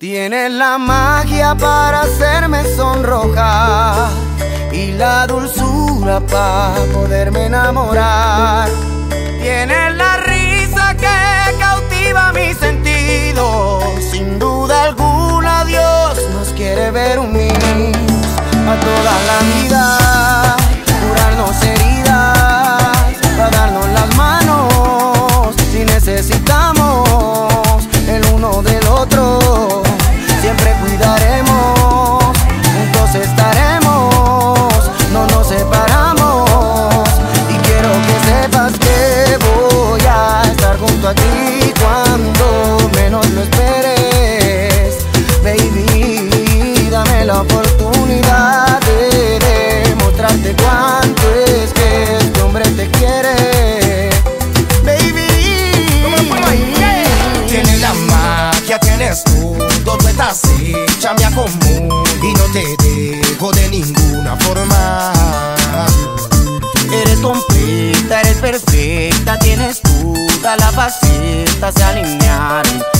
Tienes la magia para hacerme sonrojar y la dulzura para poderme enamorar. Tienes la risa que cautiva mis sentidos. Sin duda alguna Dios nos quiere ver unidos a toda la vida, todo, tú estás hecha, acomodo y no te dejo de ninguna forma. Eres completa, eres perfecta, tienes toda la faceta, se alinearon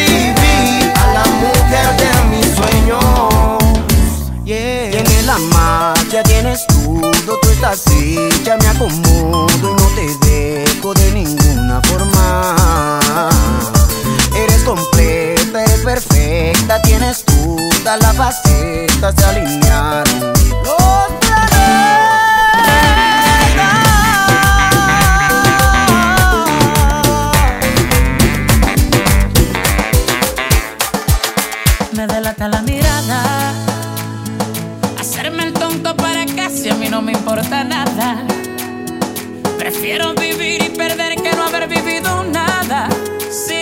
De mis sueños. Yeah. Tienes la magia, tienes todo, tú estás hecha, me acomodo y no te dejo de ninguna forma. Eres completa, eres perfecta, tienes toda la faceta, se alinearon Me delata la mirada. Hacerme el tonto para casi a mí no me importa nada. Prefiero vivir y perder que no haber vivido nada. Si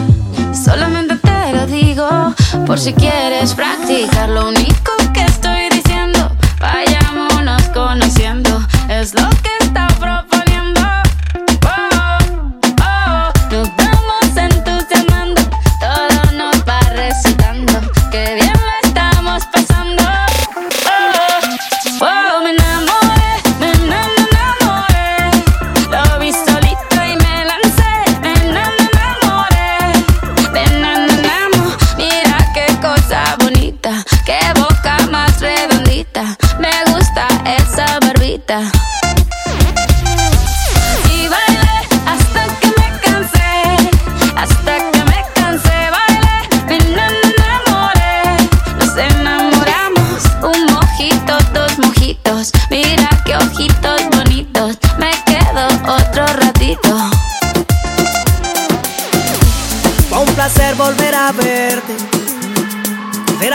Por si quieres practicar. Lo único que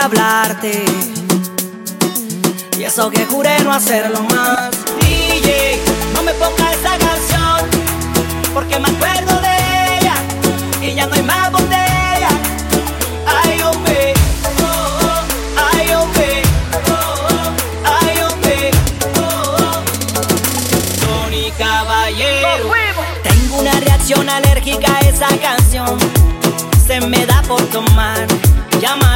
hablarte. Y eso que juré no hacerlo más. DJ, no me ponga esa canción, porque me acuerdo de ella y ya no hay más botella. Ay, hombre, ay, hombre, ay, hombre. Tony Caballero. Tengo una reacción alérgica a esa canción. Se me da por tomar, llamarte y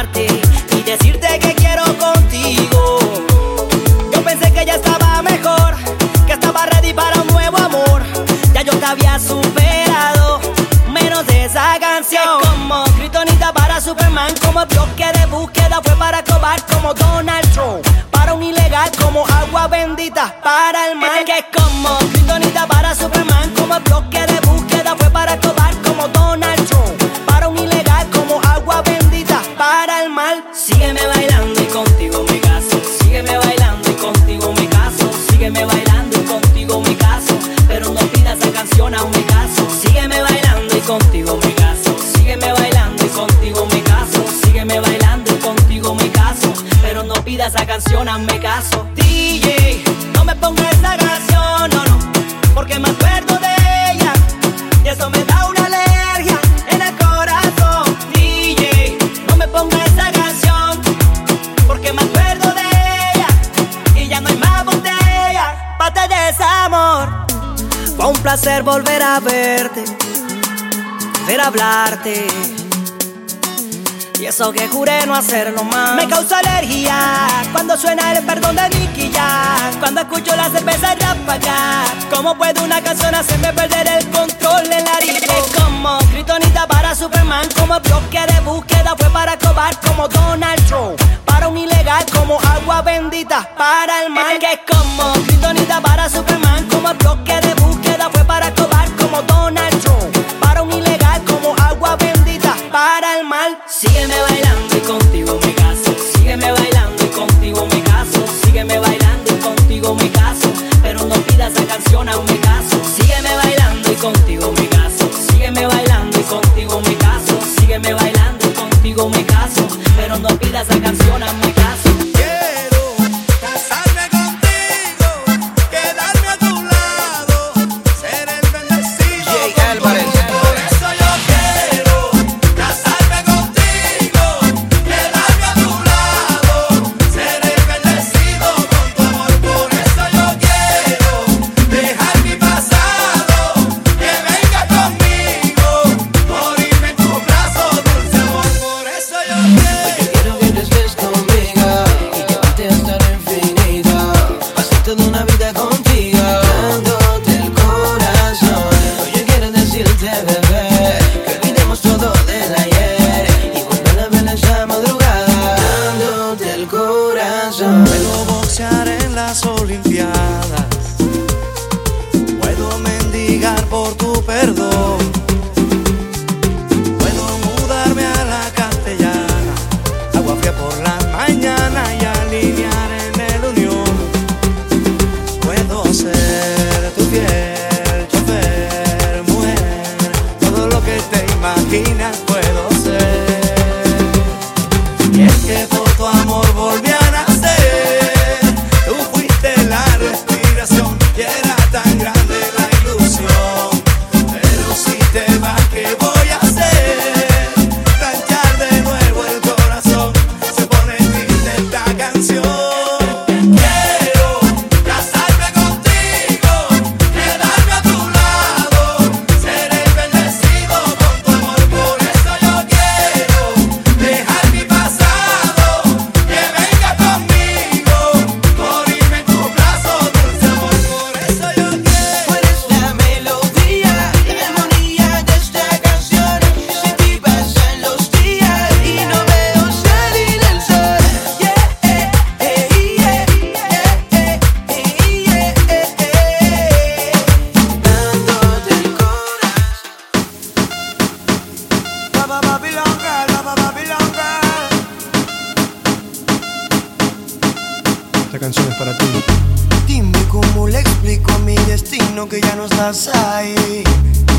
decirte que quiero contigo. Yo pensé que ya estaba mejor, que estaba ready para un nuevo amor. Ya yo te había superado, menos de esa canción. Como Kryptonita para Superman, como bloque de búsqueda fue para cobar como Donald Trump. Para un ilegal como agua bendita para el mal. Que como Kryptonita para Superman, como bloque de canción mi caso. DJ, no me pongas esa canción, no, no. Porque me acuerdo de ella. Y eso me da una alergia en el corazón. DJ, no me pongas esa canción. Porque me acuerdo de ella. Y ya no hay más botella. Pate de desamor. Fue un placer volver a verte. Volver a hablarte. Eso que juré no hacerlo más. Me causa alergia cuando suena el perdón de Nicky Jam. Cuando escucho la cerveza ráfaga. ¿Cómo puede una canción hacerme perder el control en la vida? Como Kryptonita para Superman. Como bloque de búsqueda fue para cobar como Donald Trump. Para un ilegal como agua bendita para el mal. Que como Kryptonita para Superman. Como bloque de Pero no Esta canción es para ti. Dime cómo le explico mi destino que ya no estás ahí.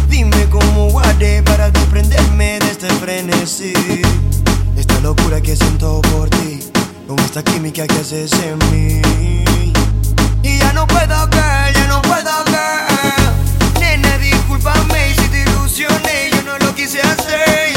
Dime cómo guardé para desprenderme de este frenesí. Esta locura que siento por ti, con esta química que haces en mí. Y ya no puedo caer, ya no puedo caer. Nena, discúlpame si te ilusioné, yo no lo quise hacer.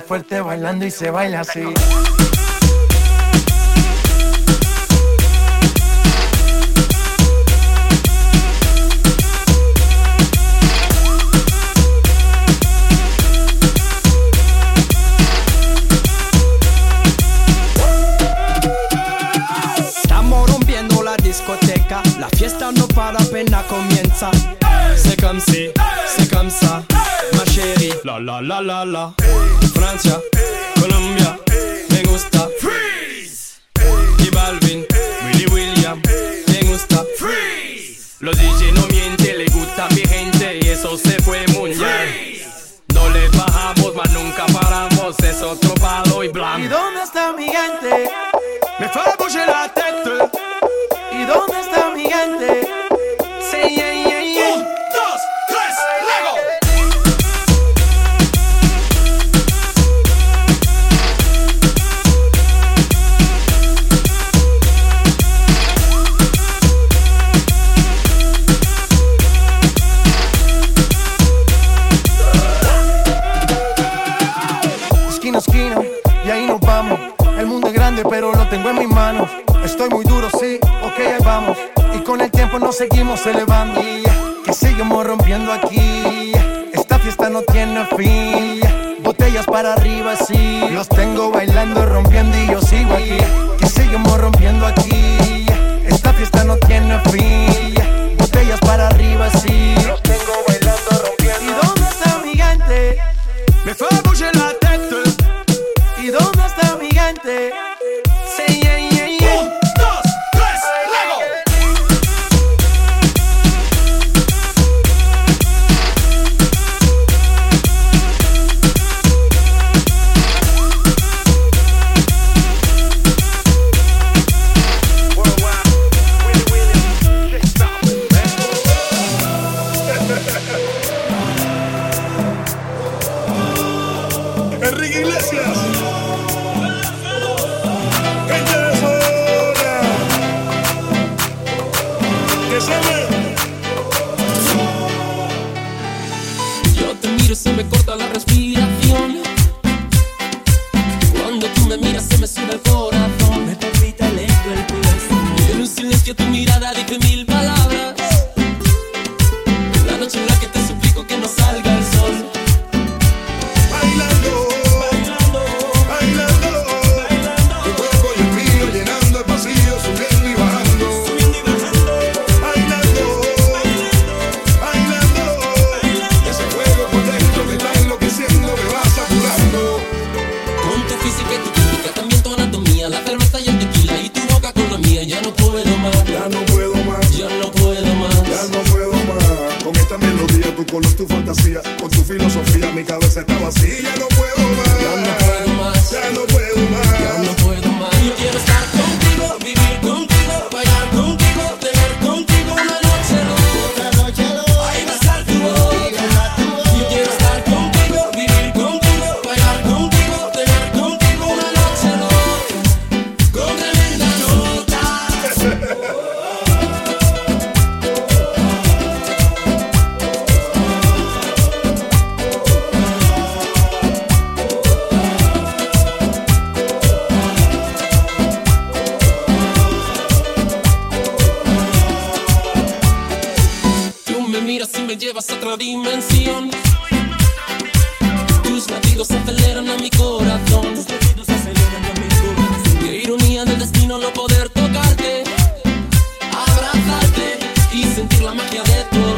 fuerte bailando y se baila así. La fiesta no para apenas comienza. Hey, C'est comme si, hey, c'est comme ça hey, Ma chérie, la la la la la. 가자 tiempo nos seguimos elevando que seguimos rompiendo aquí. Esta fiesta no tiene fin. Botellas para arriba, sí. Los tengo bailando, rompiendo y yo sigo aquí. Que seguimos rompiendo aquí. Esta fiesta no tiene fin. Botellas para arriba, sí. Los tengo bailando, rompiendo. ¿Y dónde está mi gigante? Me fue a la teta. ¿Y dónde está mi gigante? color, tu fantasía, con tu filosofía, mi cabeza está vacía. todo.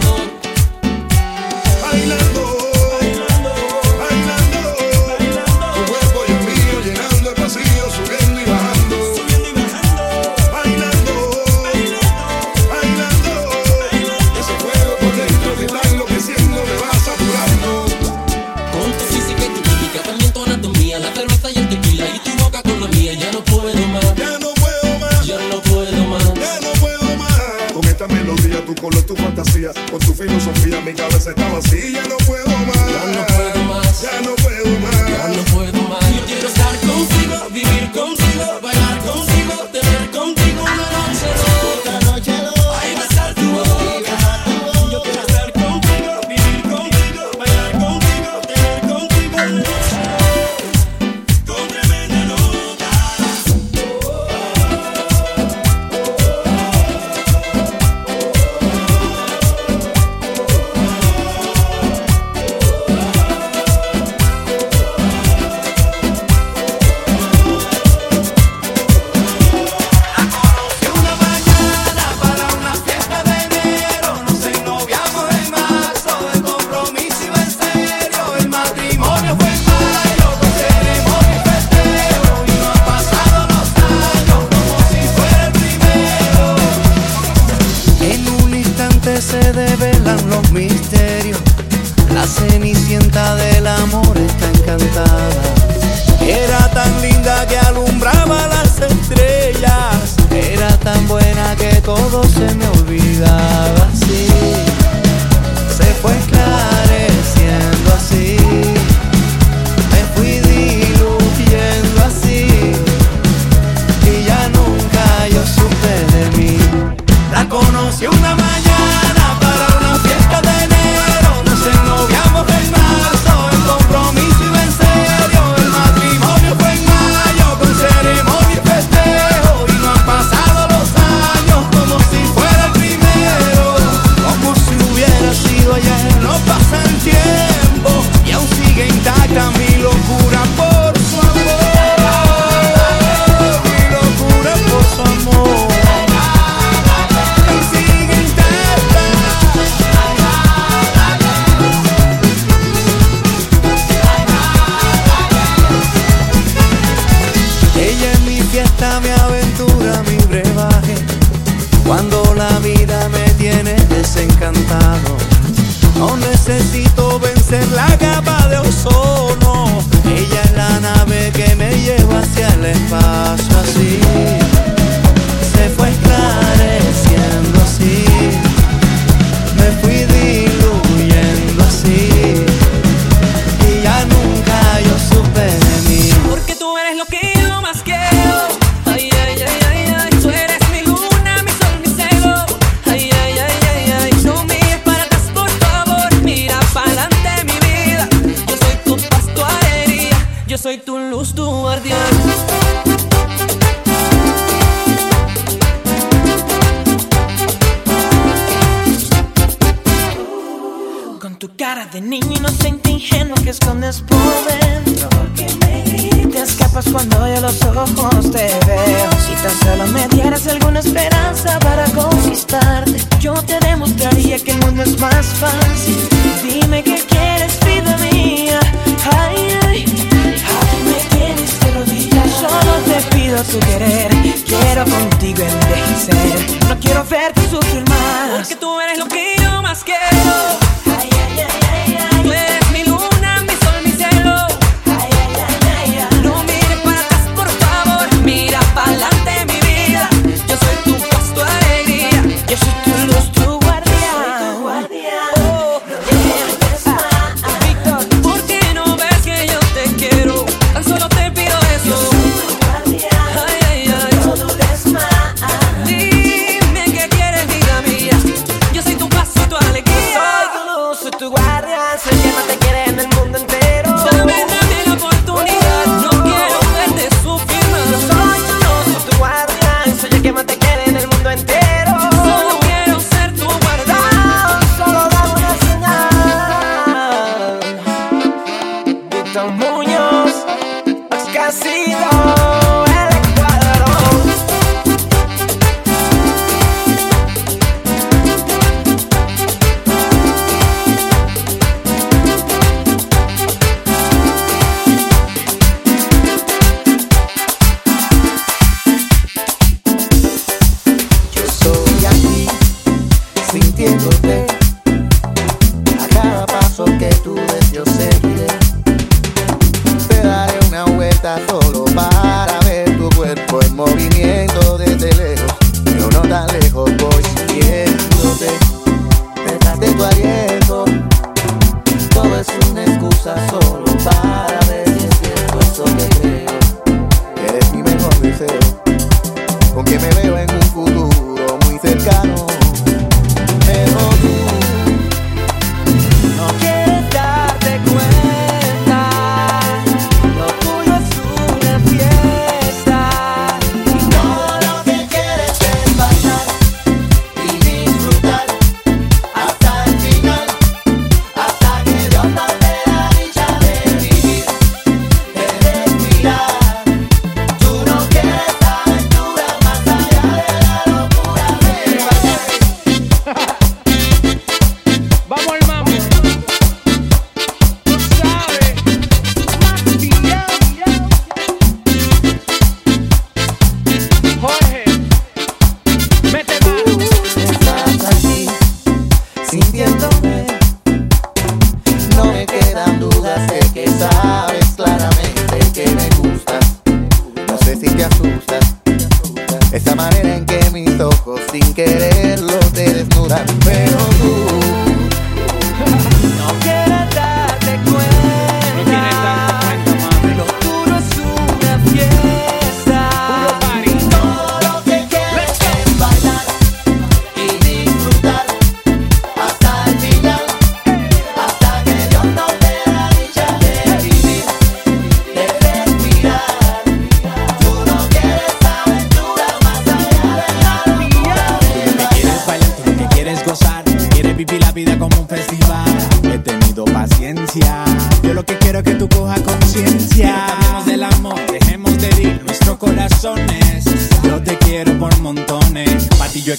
con su filosofía mi cabeza está vacía, ya no puedo más. Ya no puedo más. Ya no una malla. Porque tú eres lo que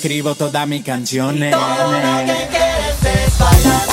escribo todas mis canciones. Todo lo que quieres es bailar.